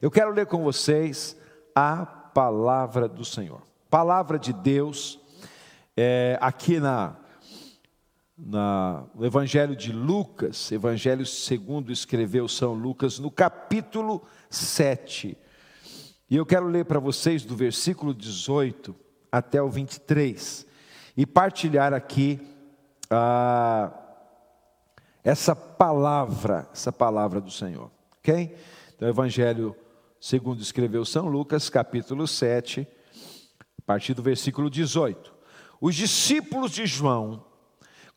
Eu quero ler com vocês a palavra do Senhor. Palavra de Deus, é, aqui na, na, no Evangelho de Lucas, Evangelho segundo escreveu São Lucas, no capítulo 7. E eu quero ler para vocês do versículo 18 até o 23 e partilhar aqui ah, essa palavra, essa palavra do Senhor, ok? Então, Evangelho segundo escreveu São Lucas, capítulo 7, a partir do versículo 18. Os discípulos de João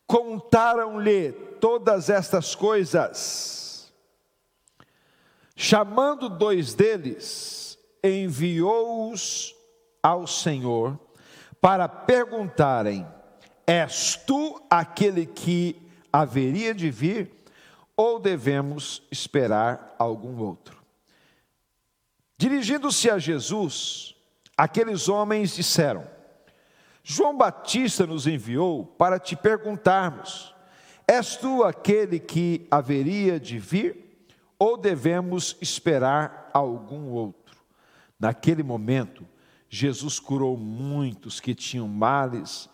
contaram-lhe todas estas coisas. Chamando dois deles, enviou-os ao Senhor para perguntarem: És tu aquele que haveria de vir, ou devemos esperar algum outro? Dirigindo-se a Jesus, aqueles homens disseram: João Batista nos enviou para te perguntarmos: És tu aquele que haveria de vir, ou devemos esperar algum outro? Naquele momento, Jesus curou muitos que tinham males,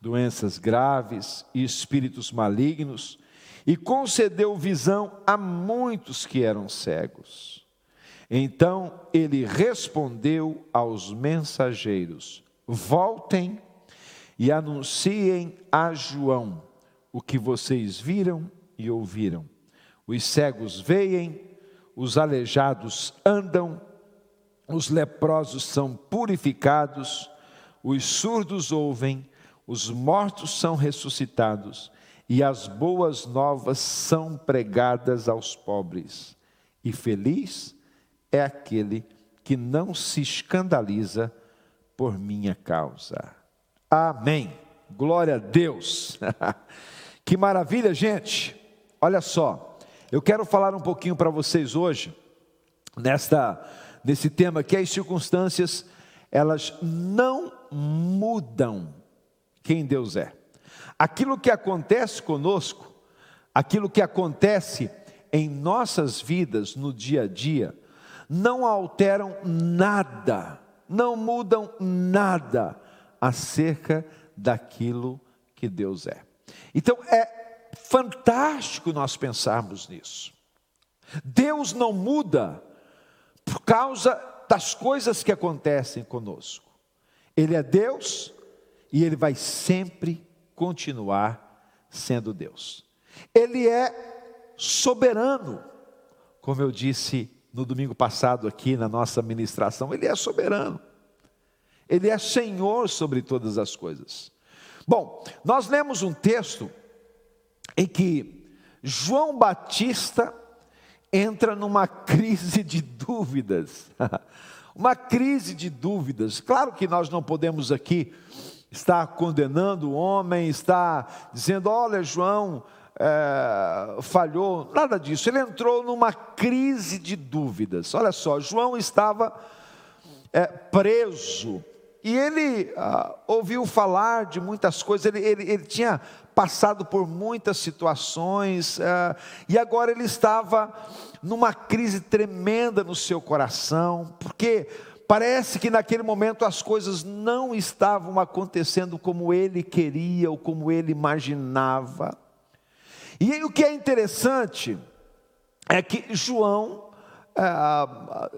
doenças graves e espíritos malignos, e concedeu visão a muitos que eram cegos. Então ele respondeu aos mensageiros: Voltem e anunciem a João o que vocês viram e ouviram. Os cegos veem, os aleijados andam, os leprosos são purificados, os surdos ouvem, os mortos são ressuscitados e as boas novas são pregadas aos pobres. E feliz é aquele que não se escandaliza por minha causa. Amém. Glória a Deus. que maravilha, gente. Olha só, eu quero falar um pouquinho para vocês hoje nesta nesse tema que as circunstâncias elas não mudam quem Deus é. Aquilo que acontece conosco, aquilo que acontece em nossas vidas no dia a dia, não alteram nada, não mudam nada acerca daquilo que Deus é. Então é fantástico nós pensarmos nisso. Deus não muda por causa das coisas que acontecem conosco. Ele é Deus e ele vai sempre continuar sendo Deus. Ele é soberano, como eu disse no domingo passado aqui na nossa ministração, ele é soberano. Ele é Senhor sobre todas as coisas. Bom, nós lemos um texto em que João Batista entra numa crise de dúvidas. uma crise de dúvidas. Claro que nós não podemos aqui estar condenando o homem, estar dizendo: olha, João é, falhou, nada disso. Ele entrou numa crise de dúvidas. Olha só, João estava é, preso e ele ah, ouviu falar de muitas coisas, ele, ele, ele tinha passado por muitas situações, ah, e agora ele estava numa crise tremenda no seu coração, porque parece que naquele momento as coisas não estavam acontecendo como ele queria ou como ele imaginava. E o que é interessante é que João, ah,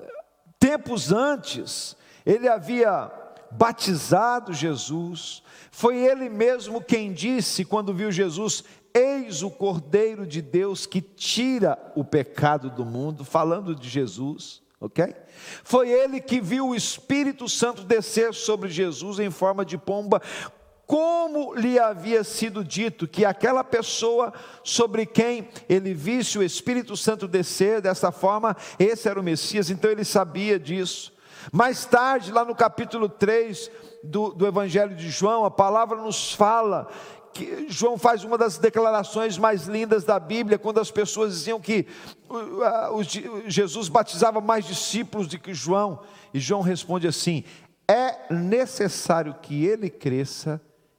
tempos antes, ele havia batizado Jesus, foi ele mesmo quem disse, quando viu Jesus, Eis o Cordeiro de Deus que tira o pecado do mundo, falando de Jesus, ok? Foi ele que viu o Espírito Santo descer sobre Jesus em forma de pomba, como lhe havia sido dito que aquela pessoa sobre quem ele visse o Espírito Santo descer dessa forma, esse era o Messias, então ele sabia disso. Mais tarde, lá no capítulo 3 do, do Evangelho de João, a palavra nos fala João faz uma das declarações mais lindas da Bíblia, quando as pessoas diziam que Jesus batizava mais discípulos do que João, e João responde assim: é necessário que ele cresça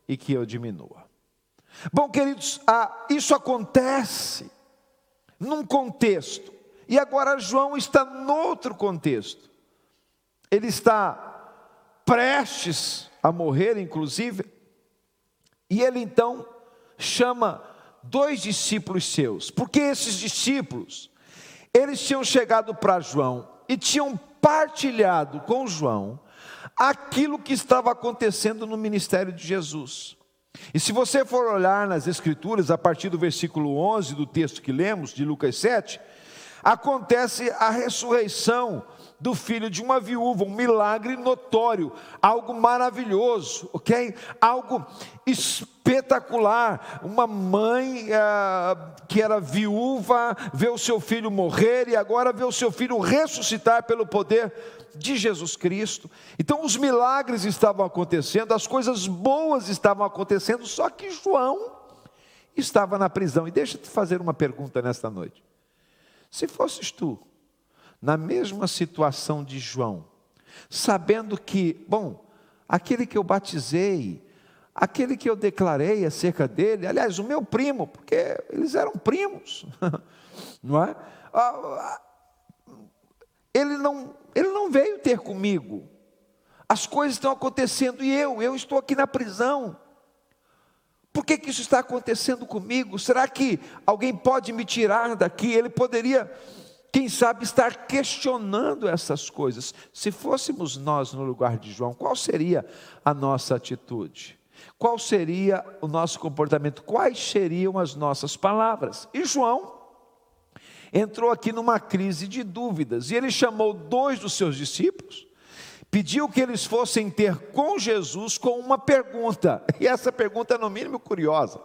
e que eu diminua. Bom, queridos, isso acontece num contexto E agora João está noutro contexto. Ele está prestes a morrer, inclusive, e ele então chama dois discípulos seus, porque esses discípulos, eles tinham chegado para João e tinham partilhado com João aquilo que estava acontecendo no ministério de Jesus. E se você for olhar nas Escrituras, a partir do versículo 11 do texto que lemos, de Lucas 7, acontece a ressurreição do filho de uma viúva, um milagre notório, algo maravilhoso, ok? Algo espetacular. Uma mãe ah, que era viúva vê o seu filho morrer e agora vê o seu filho ressuscitar pelo poder de Jesus Cristo. Então os milagres estavam acontecendo, as coisas boas estavam acontecendo, só que João estava na prisão. E deixa eu te fazer uma pergunta nesta noite. Se fosses tu, na mesma situação de João, sabendo que, bom, aquele que eu batizei, aquele que eu declarei acerca dele, aliás, o meu primo, porque eles eram primos, não é? Ah, ah, ele não, ele não veio ter comigo. As coisas estão acontecendo e eu, eu estou aqui na prisão. Por que, que isso está acontecendo comigo? Será que alguém pode me tirar daqui? Ele poderia quem sabe estar questionando essas coisas. Se fôssemos nós no lugar de João, qual seria a nossa atitude? Qual seria o nosso comportamento? Quais seriam as nossas palavras? E João entrou aqui numa crise de dúvidas, e ele chamou dois dos seus discípulos, pediu que eles fossem ter com Jesus com uma pergunta, e essa pergunta é no mínimo curiosa.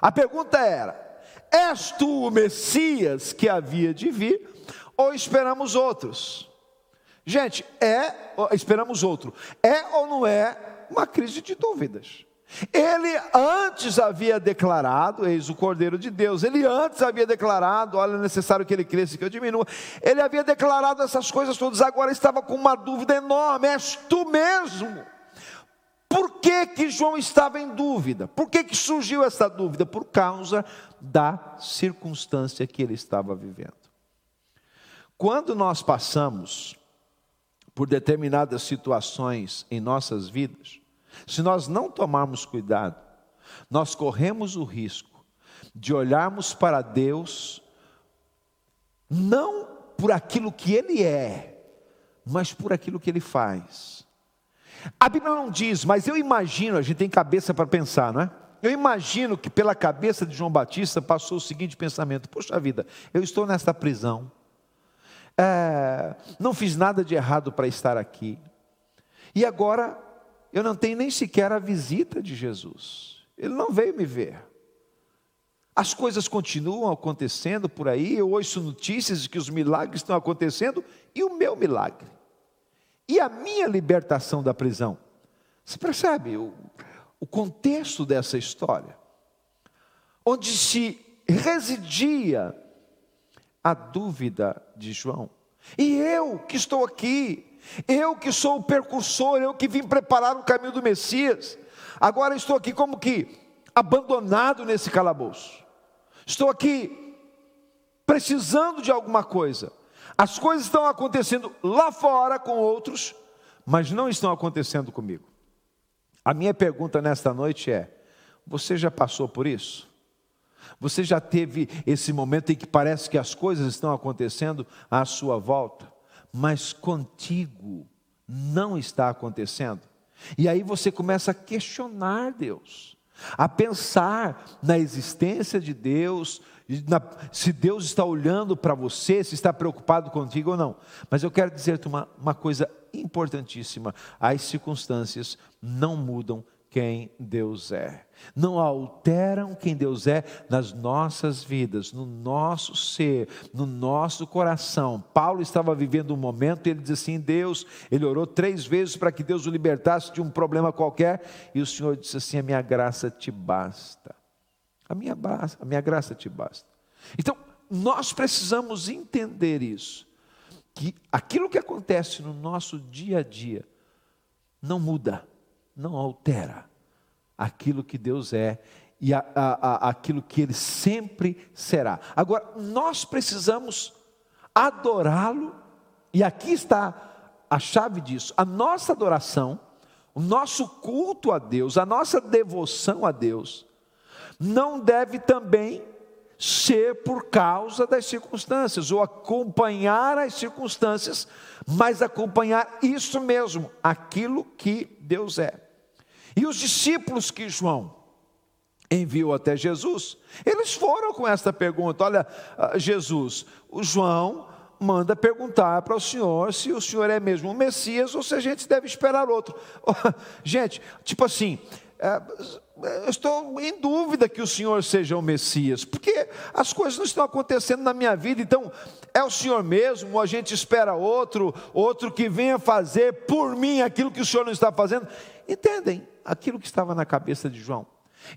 A pergunta era: És tu o Messias que havia de vir, ou esperamos outros? Gente, é, esperamos outro. É ou não é uma crise de dúvidas? Ele antes havia declarado, eis o Cordeiro de Deus, ele antes havia declarado, olha, é necessário que ele cresça e que eu diminua. Ele havia declarado essas coisas todas, agora estava com uma dúvida enorme: és tu mesmo? Por que, que João estava em dúvida? Por que, que surgiu essa dúvida? Por causa da circunstância que ele estava vivendo. Quando nós passamos por determinadas situações em nossas vidas, se nós não tomarmos cuidado, nós corremos o risco de olharmos para Deus não por aquilo que Ele é, mas por aquilo que Ele faz. A Bíblia não diz, mas eu imagino, a gente tem cabeça para pensar, não é? Eu imagino que pela cabeça de João Batista passou o seguinte pensamento: Poxa vida, eu estou nesta prisão, é, não fiz nada de errado para estar aqui, e agora eu não tenho nem sequer a visita de Jesus, ele não veio me ver. As coisas continuam acontecendo por aí, eu ouço notícias de que os milagres estão acontecendo, e o meu milagre? E a minha libertação da prisão? Você percebe o, o contexto dessa história? Onde se residia a dúvida de João. E eu que estou aqui, eu que sou o percursor, eu que vim preparar o caminho do Messias, agora estou aqui como que abandonado nesse calabouço. Estou aqui precisando de alguma coisa. As coisas estão acontecendo lá fora com outros, mas não estão acontecendo comigo. A minha pergunta nesta noite é: você já passou por isso? Você já teve esse momento em que parece que as coisas estão acontecendo à sua volta, mas contigo não está acontecendo? E aí você começa a questionar Deus, a pensar na existência de Deus, se Deus está olhando para você, se está preocupado contigo ou não. Mas eu quero dizer-te uma, uma coisa importantíssima: as circunstâncias não mudam quem Deus é, não alteram quem Deus é nas nossas vidas, no nosso ser, no nosso coração. Paulo estava vivendo um momento e ele diz assim: Deus, ele orou três vezes para que Deus o libertasse de um problema qualquer, e o Senhor disse assim: A minha graça te basta. A minha, a minha graça te basta. Então, nós precisamos entender isso. Que aquilo que acontece no nosso dia a dia não muda, não altera aquilo que Deus é e a, a, a, aquilo que Ele sempre será. Agora, nós precisamos adorá-lo, e aqui está a chave disso: a nossa adoração, o nosso culto a Deus, a nossa devoção a Deus, não deve também ser por causa das circunstâncias, ou acompanhar as circunstâncias, mas acompanhar isso mesmo, aquilo que Deus é. E os discípulos que João enviou até Jesus, eles foram com esta pergunta: Olha, ah, Jesus, o João manda perguntar para o senhor se o senhor é mesmo o Messias ou se a gente deve esperar outro. Gente, tipo assim, eu estou em dúvida que o Senhor seja o Messias, porque as coisas não estão acontecendo na minha vida, então é o Senhor mesmo, ou a gente espera outro, outro que venha fazer por mim aquilo que o Senhor não está fazendo. Entendem aquilo que estava na cabeça de João?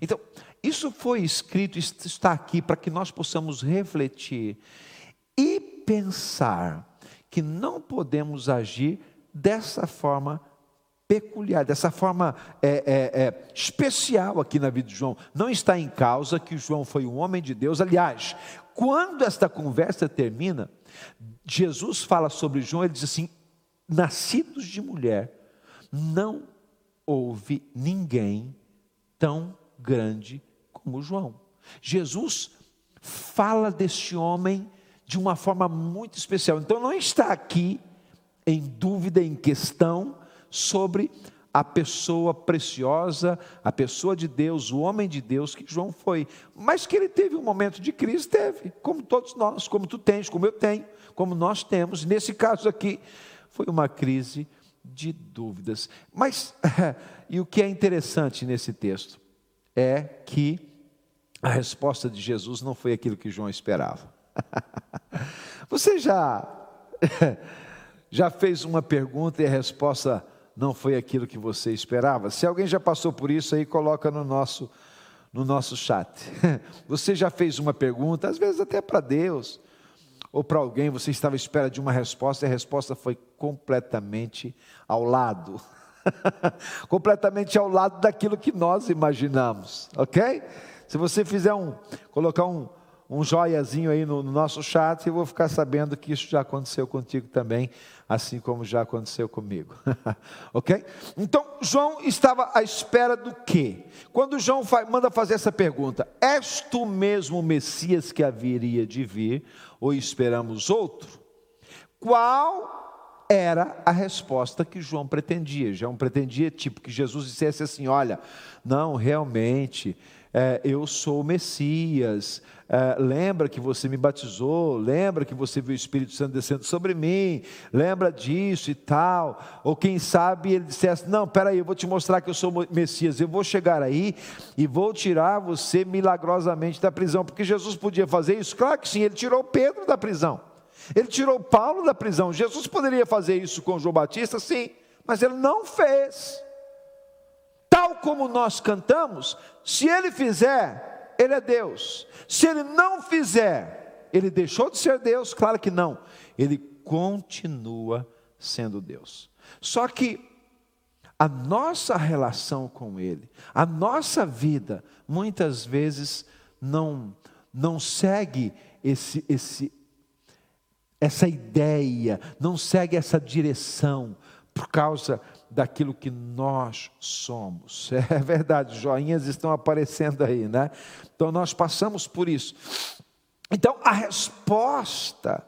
Então, isso foi escrito, está aqui para que nós possamos refletir e pensar que não podemos agir dessa forma peculiar, dessa forma é, é, é, especial aqui na vida de João. Não está em causa que João foi um homem de Deus. Aliás, quando esta conversa termina, Jesus fala sobre João, ele diz assim: nascidos de mulher, não houve ninguém tão grande como João. Jesus fala deste homem de uma forma muito especial. Então não está aqui em dúvida, em questão, sobre a pessoa preciosa, a pessoa de Deus, o homem de Deus que João foi. Mas que ele teve um momento de crise, teve, como todos nós, como tu tens, como eu tenho, como nós temos. Nesse caso aqui, foi uma crise de dúvidas. Mas, e o que é interessante nesse texto é que a resposta de Jesus não foi aquilo que João esperava. Você já já fez uma pergunta e a resposta não foi aquilo que você esperava? Se alguém já passou por isso aí, coloca no nosso no nosso chat. Você já fez uma pergunta, às vezes até para Deus, ou para alguém, você estava à espera de uma resposta e a resposta foi completamente ao lado. completamente ao lado daquilo que nós imaginamos, ok? Se você fizer um, colocar um, um joiazinho aí no, no, nosso chat, eu vou ficar sabendo que isso já aconteceu contigo também, assim como já aconteceu comigo. ok? Então, João estava à espera do quê? Quando João manda fazer essa pergunta: És tu mesmo o Messias que haveria de vir, ou esperamos outro? Qual era a resposta que João pretendia? João pretendia, tipo, que Jesus dissesse assim: Olha, não, realmente é, eu sou o Messias, é, lembra que você me batizou, lembra que você viu o Espírito Santo descendo sobre mim, lembra disso e tal. Ou quem sabe ele dissesse: Não, peraí, eu vou te mostrar que eu sou Messias, eu vou chegar aí e vou tirar você milagrosamente da prisão, porque Jesus podia fazer isso? Claro que sim, ele tirou Pedro da prisão, ele tirou Paulo da prisão. Jesus poderia fazer isso com João Batista? Sim, mas ele não fez como nós cantamos, se ele fizer, ele é Deus. Se ele não fizer, ele deixou de ser Deus? Claro que não. Ele continua sendo Deus. Só que a nossa relação com ele, a nossa vida, muitas vezes não não segue esse esse essa ideia, não segue essa direção por causa daquilo que nós somos. É verdade, joinhas estão aparecendo aí, né? Então nós passamos por isso. Então a resposta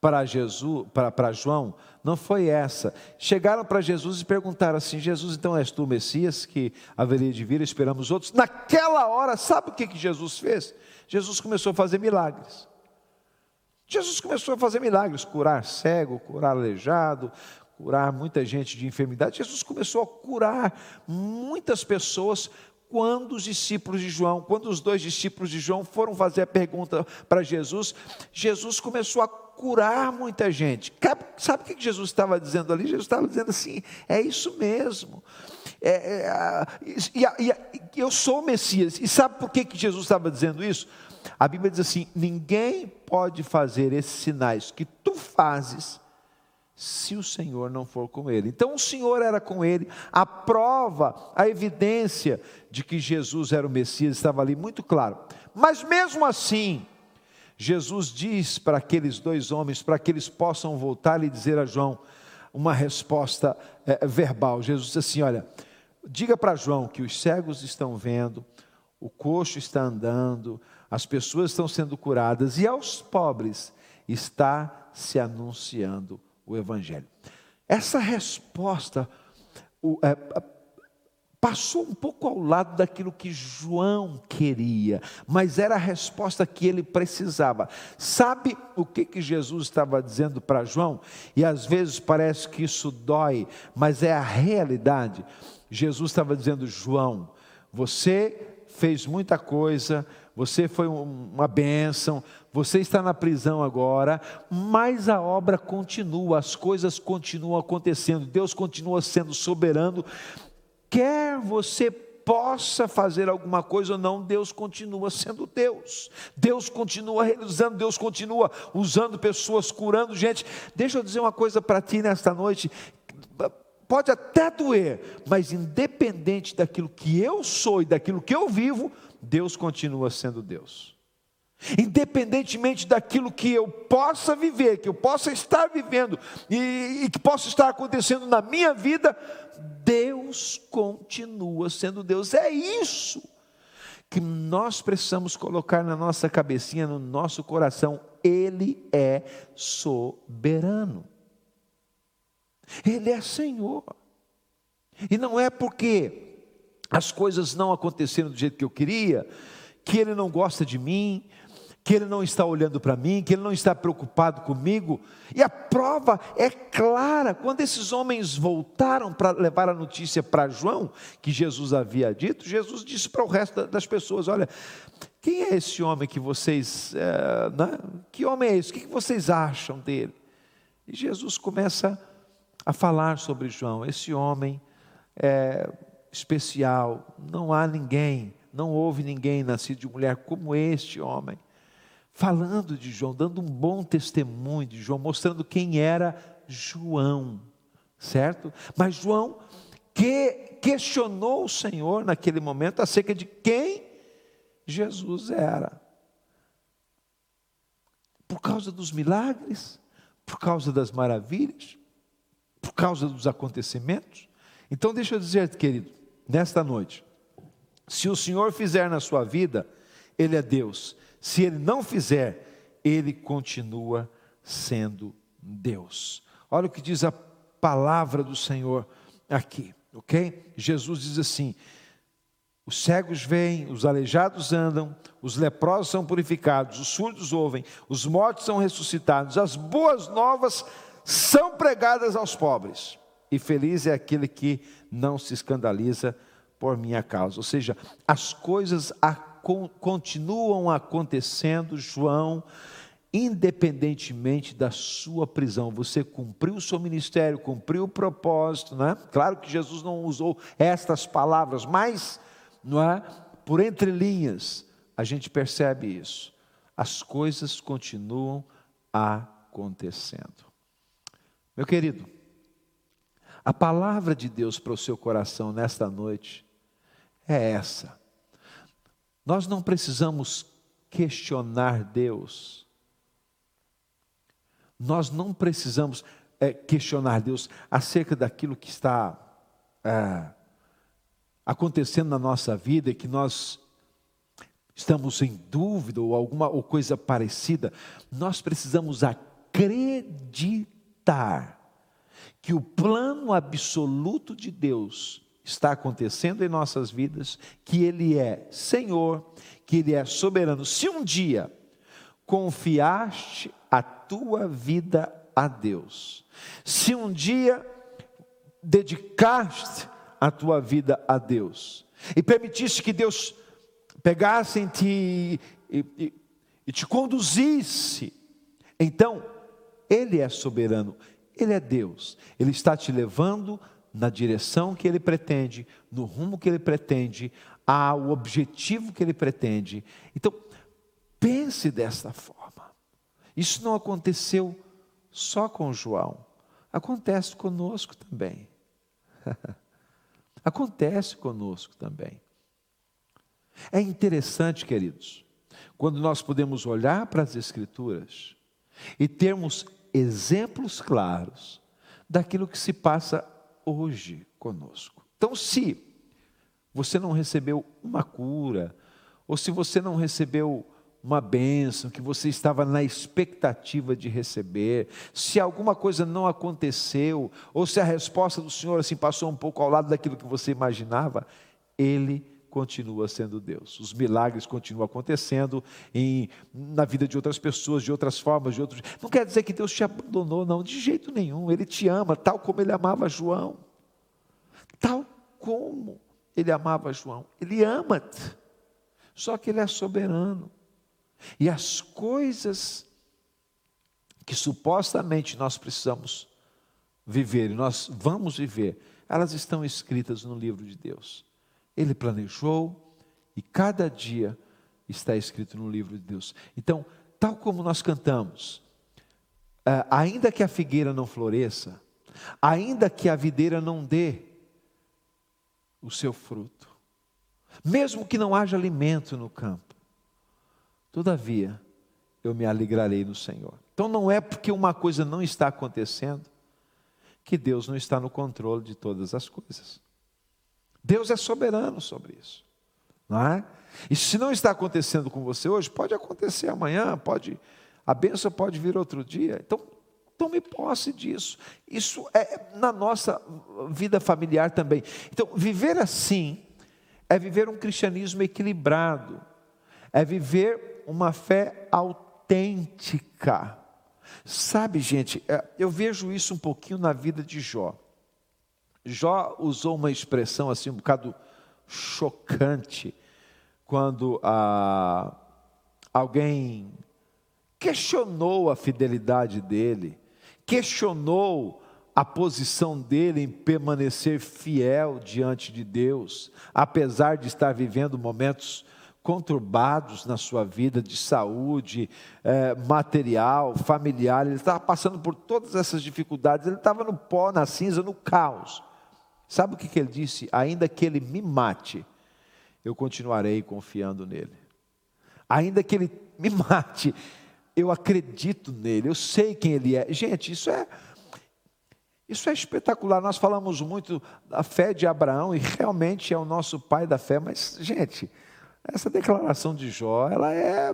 para Jesus, para, para João, não foi essa. Chegaram para Jesus e perguntaram assim: Jesus, então és tu o Messias que haveria de vir, esperamos outros. Naquela hora, sabe o que, que Jesus fez? Jesus começou a fazer milagres. Jesus começou a fazer milagres, curar cego, curar aleijado, curar muita gente de enfermidade. Jesus começou a curar muitas pessoas quando os discípulos de João, quando os dois discípulos de João foram fazer a pergunta para Jesus, Jesus começou a curar muita gente. Sabe o que Jesus estava dizendo ali? Jesus estava dizendo assim: é isso mesmo. É, é, e, eu sou o Messias. E sabe por que, que Jesus estava dizendo isso? A Bíblia diz assim: ninguém pode fazer esses sinais que tu fazes se o Senhor não for com ele. Então o Senhor era com ele, a prova, a evidência de que Jesus era o Messias estava ali muito claro. Mas mesmo assim, Jesus diz para aqueles dois homens, para que eles possam voltar e dizer a João uma resposta é, verbal. Jesus disse assim: Olha, diga para João que os cegos estão vendo, o coxo está andando, as pessoas estão sendo curadas e aos pobres está se anunciando o Evangelho. Essa resposta o, é, passou um pouco ao lado daquilo que João queria, mas era a resposta que ele precisava. Sabe o que, que Jesus estava dizendo para João? E às vezes parece que isso dói, mas é a realidade. Jesus estava dizendo: João, você fez muita coisa, você foi uma bênção, você está na prisão agora, mas a obra continua, as coisas continuam acontecendo, Deus continua sendo soberano. Quer você possa fazer alguma coisa ou não, Deus continua sendo Deus. Deus continua realizando, Deus continua usando pessoas, curando gente. Deixa eu dizer uma coisa para ti nesta noite. Pode até doer, mas independente daquilo que eu sou e daquilo que eu vivo, Deus continua sendo Deus. Independentemente daquilo que eu possa viver, que eu possa estar vivendo e, e, que possa estar acontecendo na minha vida, Deus continua sendo Deus. É isso que nós precisamos colocar na nossa cabecinha, no nosso coração. Ele é soberano. Ele é Senhor. E não é porque as coisas não aconteceram do jeito que eu queria, que Ele não gosta de mim, que Ele não está olhando para mim, que Ele não está preocupado comigo. E a prova é clara: quando esses homens voltaram para levar a notícia para João, que Jesus havia dito, Jesus disse para o resto das pessoas: Olha, quem é esse homem que vocês. É, né? Que homem é esse? O que vocês acham dele? E Jesus começa a falar sobre João: Esse homem é especial, não há ninguém, não houve ninguém nascido de mulher como este homem. Falando de João, dando um bom testemunho de João, mostrando quem era João, certo? Mas João que questionou o Senhor naquele momento acerca de quem Jesus era. Por causa dos milagres, por causa das maravilhas, por causa dos acontecimentos. Então, deixa eu dizer, querido, nesta noite, se o Senhor fizer na sua vida, Ele é Deus. Se Ele não fizer, Ele continua sendo Deus. Olha o que diz a palavra do Senhor aqui, ok? Jesus diz assim: os cegos veem, os aleijados andam, os leprosos são purificados, os surdos ouvem, os mortos são ressuscitados, as boas novas são pregadas aos pobres e feliz é aquele que não se escandaliza por minha causa. Ou seja, as coisas a, continuam acontecendo, João, independentemente da sua prisão. Você cumpriu o seu ministério, cumpriu o propósito, né? Claro que Jesus não usou estas palavras, mas, não é? Por entre linhas, a gente percebe isso. As coisas continuam acontecendo. Meu querido, a palavra de Deus para o seu coração nesta noite é essa. Nós não precisamos questionar Deus. Nós não precisamos é, questionar Deus acerca daquilo que está é, acontecendo na nossa vida e que nós estamos em dúvida ou alguma ou coisa parecida. Nós precisamos acreditar que o plano absoluto de Deus está acontecendo em nossas vidas, que Ele é Senhor, que Ele é soberano. Se um dia confiaste a tua vida a Deus, se um dia dedicaste a tua vida a Deus, e permitiste que Deus pegasse em ti e, e, e te conduzisse, então Ele é soberano, ele é Deus. Ele está te levando na direção que ele pretende, no rumo que ele pretende, ao objetivo que ele pretende. Então, pense desta forma. Isso não aconteceu só com João, acontece conosco também. acontece conosco também. É interessante, queridos, quando nós podemos olhar para as Escrituras e termos exemplos claros daquilo que se passa hoje conosco. Então, se você não recebeu uma cura, ou se você não recebeu uma bênção que você estava na expectativa de receber, se alguma coisa não aconteceu, ou se a resposta do Senhor assim passou um pouco ao lado daquilo que você imaginava, Ele continua sendo Deus. Os milagres continuam acontecendo em, na vida de outras pessoas, de outras formas, de outros. Não quer dizer que Deus te abandonou, não, de jeito nenhum. Ele te ama, tal como ele amava João. Tal como ele amava João. Ele ama-te. Só que ele é soberano. E as coisas que supostamente nós precisamos viver, e nós vamos viver, elas estão escritas no livro de Deus. Ele planejou e cada dia está escrito no livro de Deus. Então, tal como nós cantamos, eh, ainda que a figueira não floresça, ainda que a videira não dê o seu fruto, mesmo que não haja alimento no campo, todavia eu me alegrarei no Senhor. Então não é porque uma coisa não está acontecendo que Deus não está no controle de todas as coisas. Deus é soberano sobre isso. Não é? E se não está acontecendo com você hoje, pode acontecer amanhã, pode a bênção pode vir outro dia. Então, tome posse disso. Isso é na nossa vida familiar também. Então, viver assim é viver um cristianismo equilibrado, é viver uma fé autêntica. Sabe, gente, é, eu vejo isso um pouquinho na vida de Jó. Jó usou uma expressão assim um bocado chocante quando ah, alguém questionou a fidelidade dele, questionou a posição dele em permanecer fiel diante de Deus, apesar de estar vivendo momentos conturbados na sua vida de saúde, eh, material, familiar, ele estava passando por todas essas dificuldades, ele estava no pó, na cinza, no caos. Sabe o que, ele disse? Ainda que ele me mate, eu continuarei confiando nele. Ainda que ele me mate, eu acredito nele, eu sei quem ele é. Gente, isso é isso é espetacular. Nós falamos muito da fé de Abraão e realmente é o nosso pai da fé, mas gente, essa declaração de Jó, ela é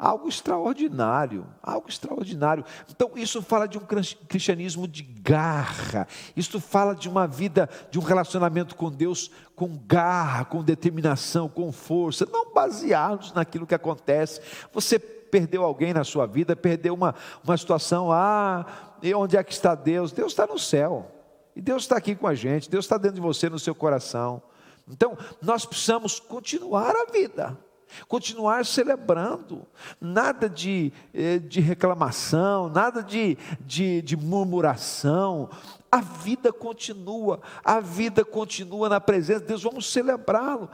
algo extraordinário, algo extraordinário. Então, isso fala de um cristianismo de garra, isso fala de uma vida, de um relacionamento com Deus com garra, com determinação, com força, não baseados naquilo que acontece. Você perdeu alguém na sua vida, perdeu uma, uma situação, ah, e onde é que está Deus? Deus está no céu, e Deus está aqui com a gente, Deus está dentro de você, no seu coração. Então, nós precisamos continuar a vida continuar celebrando, nada de, eh, de reclamação, nada de, de, de murmuração. A vida continua, a vida continua na presença de Deus, vamos celebrá-lo.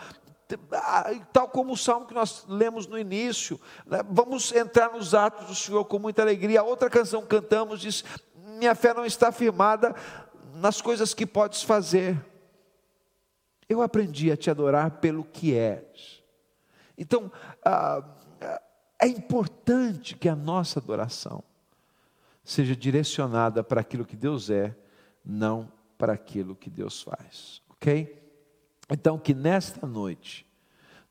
Tal como o salmo que nós lemos no início, né? vamos entrar nos atos do Senhor com muita alegria. A outra canção que cantamos diz: Minha fé não está firmada nas coisas que podes fazer. Eu aprendi a te adorar pelo que és então, ah, é importante que a nossa adoração seja direcionada para aquilo que Deus é, não para aquilo que Deus faz, ok? Então, que nesta noite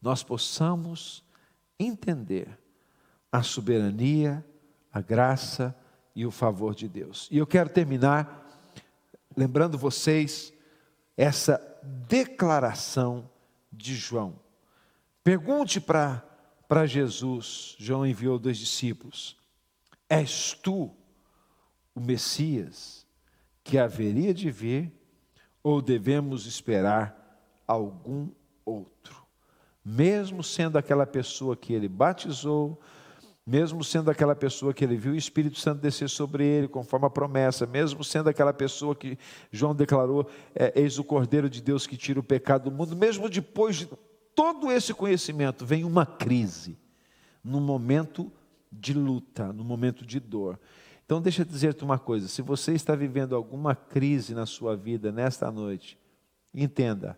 nós possamos entender a soberania, a graça e o favor de Deus. E eu quero terminar lembrando vocês essa declaração de João. Pergunte para Jesus, João enviou dois discípulos: És tu o Messias que haveria de vir, ou devemos esperar algum outro? Mesmo sendo aquela pessoa que ele batizou, mesmo sendo aquela pessoa que ele viu o Espírito Santo descer sobre ele, conforme a promessa, mesmo sendo aquela pessoa que João declarou, é, eis o Cordeiro de Deus que tira o pecado do mundo, mesmo depois de todo esse conhecimento vem uma crise, num momento de luta, num momento de dor. Então, deixa eu dizer-te uma coisa: se você está vivendo alguma crise na sua vida nesta noite, entenda,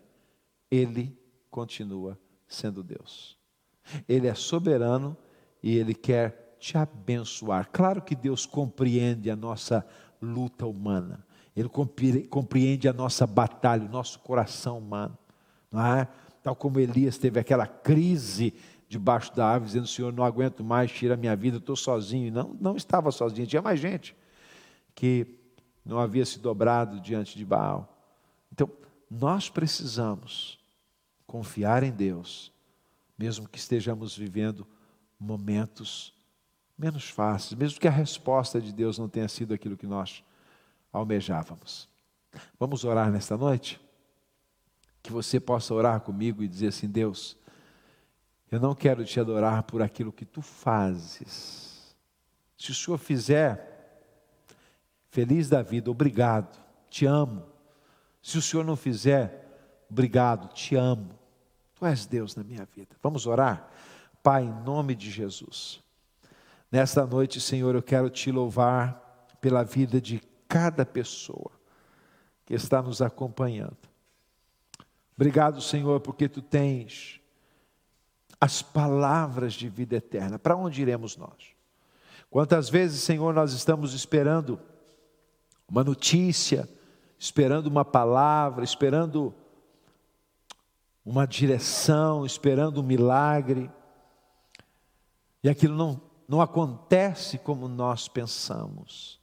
Ele continua sendo Deus. Ele é soberano e ele quer te abençoar. Claro que Deus compreende a nossa luta humana. Ele compreende a nossa batalha, o nosso coração humano. Não é? Tal como Elias teve aquela crise debaixo da árvore, dizendo: Senhor, não aguento mais, tira a minha vida, estou sozinho. Não, não estava sozinho, tinha mais gente que não havia se dobrado diante de Baal. Então, nós precisamos confiar em Deus, mesmo que estejamos vivendo momentos menos fáceis, mesmo que a resposta de Deus não tenha sido aquilo que nós almejávamos. Vamos orar nesta noite? Que você possa orar comigo e dizer assim: Deus, eu não quero te adorar por aquilo que tu fazes. Se o Senhor fizer, feliz da vida, obrigado, te amo. Se o Senhor não fizer, obrigado, te amo. Tu és Deus na minha vida. Vamos orar? Pai, em nome de Jesus. Nesta noite, Senhor, eu quero te louvar pela vida de cada pessoa que está nos acompanhando. Obrigado, Senhor, porque tu tens as palavras de vida eterna. Para onde iremos nós? Quantas vezes, Senhor, nós estamos esperando uma notícia, esperando uma palavra, esperando uma direção, esperando um milagre, e aquilo não, não acontece como nós pensamos.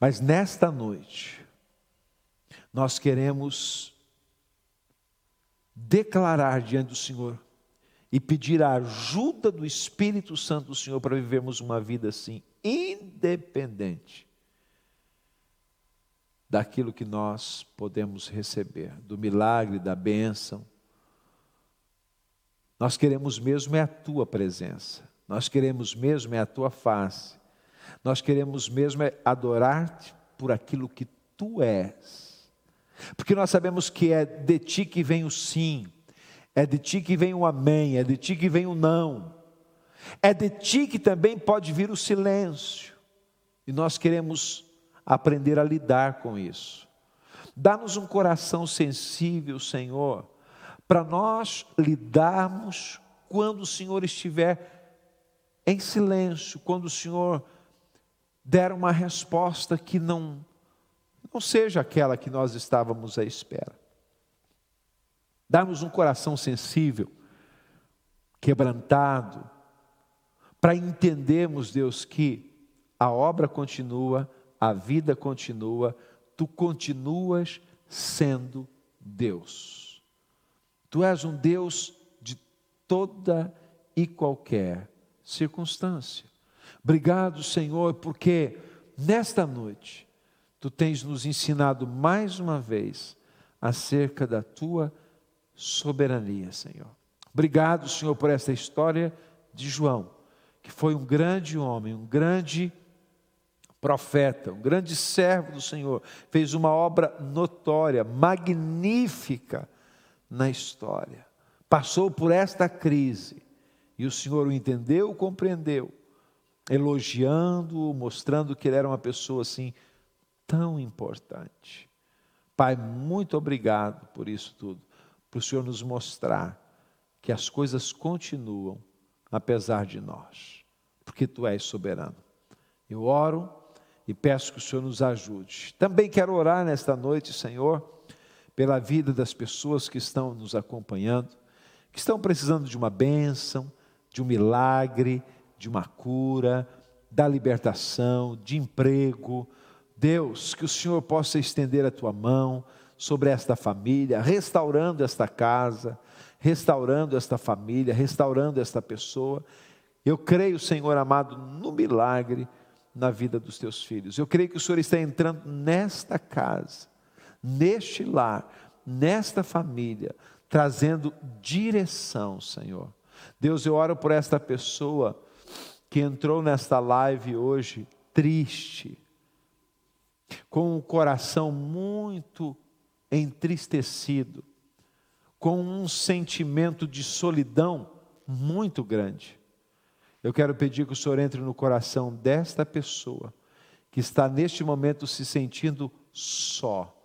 Mas nesta noite, nós queremos declarar diante do Senhor e pedir a ajuda do Espírito Santo do Senhor para vivermos uma vida assim, independente daquilo que nós podemos receber, do milagre, da bênção. Nós queremos mesmo é a tua presença, nós queremos mesmo é a tua face, nós queremos mesmo é adorar-te por aquilo que tu és porque nós sabemos que é de ti que vem o sim, é de ti que vem o amém, é de ti que vem o não, é de ti que também pode vir o silêncio, e nós queremos aprender a lidar com isso. Dá-nos um coração sensível, Senhor, para nós lidarmos quando o Senhor estiver em silêncio, quando o Senhor der uma resposta que não não seja aquela que nós estávamos à espera. Dá-nos um coração sensível, quebrantado, para entendermos, Deus, que a obra continua, a vida continua, tu continuas sendo Deus. Tu és um Deus de toda e qualquer circunstância. Obrigado, Senhor, porque nesta noite tu tens nos ensinado mais uma vez acerca da tua soberania, Senhor. Obrigado, Senhor, por esta história de João, que foi um grande homem, um grande profeta, um grande servo do Senhor, fez uma obra notória, magnífica na história. Passou por esta crise e o Senhor o entendeu, compreendeu, elogiando-o, mostrando que ele era uma pessoa assim tão importante. Pai, muito obrigado por isso tudo, para o Senhor nos mostrar que as coisas continuam apesar de nós, porque Tu és soberano. Eu oro e peço que o Senhor nos ajude. Também quero orar nesta noite, Senhor, pela vida das pessoas que estão nos acompanhando, que estão precisando de uma bênção, de um milagre, de uma cura, da libertação, de emprego, Deus, que o Senhor possa estender a tua mão sobre esta família, restaurando esta casa, restaurando esta família, restaurando esta pessoa. Eu creio, Senhor amado, no milagre na vida dos teus filhos. Eu creio que o Senhor está entrando nesta casa, neste lar, nesta família, trazendo direção, Senhor. Deus, eu oro por esta pessoa que entrou nesta live hoje triste, com o coração muito entristecido, com um sentimento de solidão muito grande. Eu quero pedir que o Senhor entre no coração desta pessoa que está neste momento se sentindo só.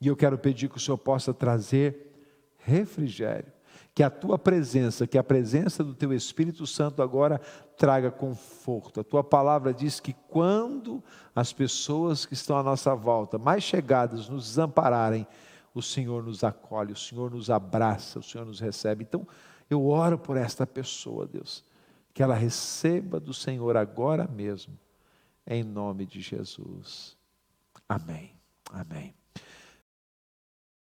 E eu quero pedir que o Senhor possa trazer refrigério, Que a tua presença, que a presença do teu Espírito Santo agora traga conforto. A tua palavra diz que quando as pessoas que estão à nossa volta, mais chegadas, nos desampararem, o Senhor nos acolhe, o Senhor nos abraça, o Senhor nos recebe. Então, eu oro por esta pessoa, Deus, que ela receba do Senhor agora mesmo, em nome de Jesus. Amém. Amém.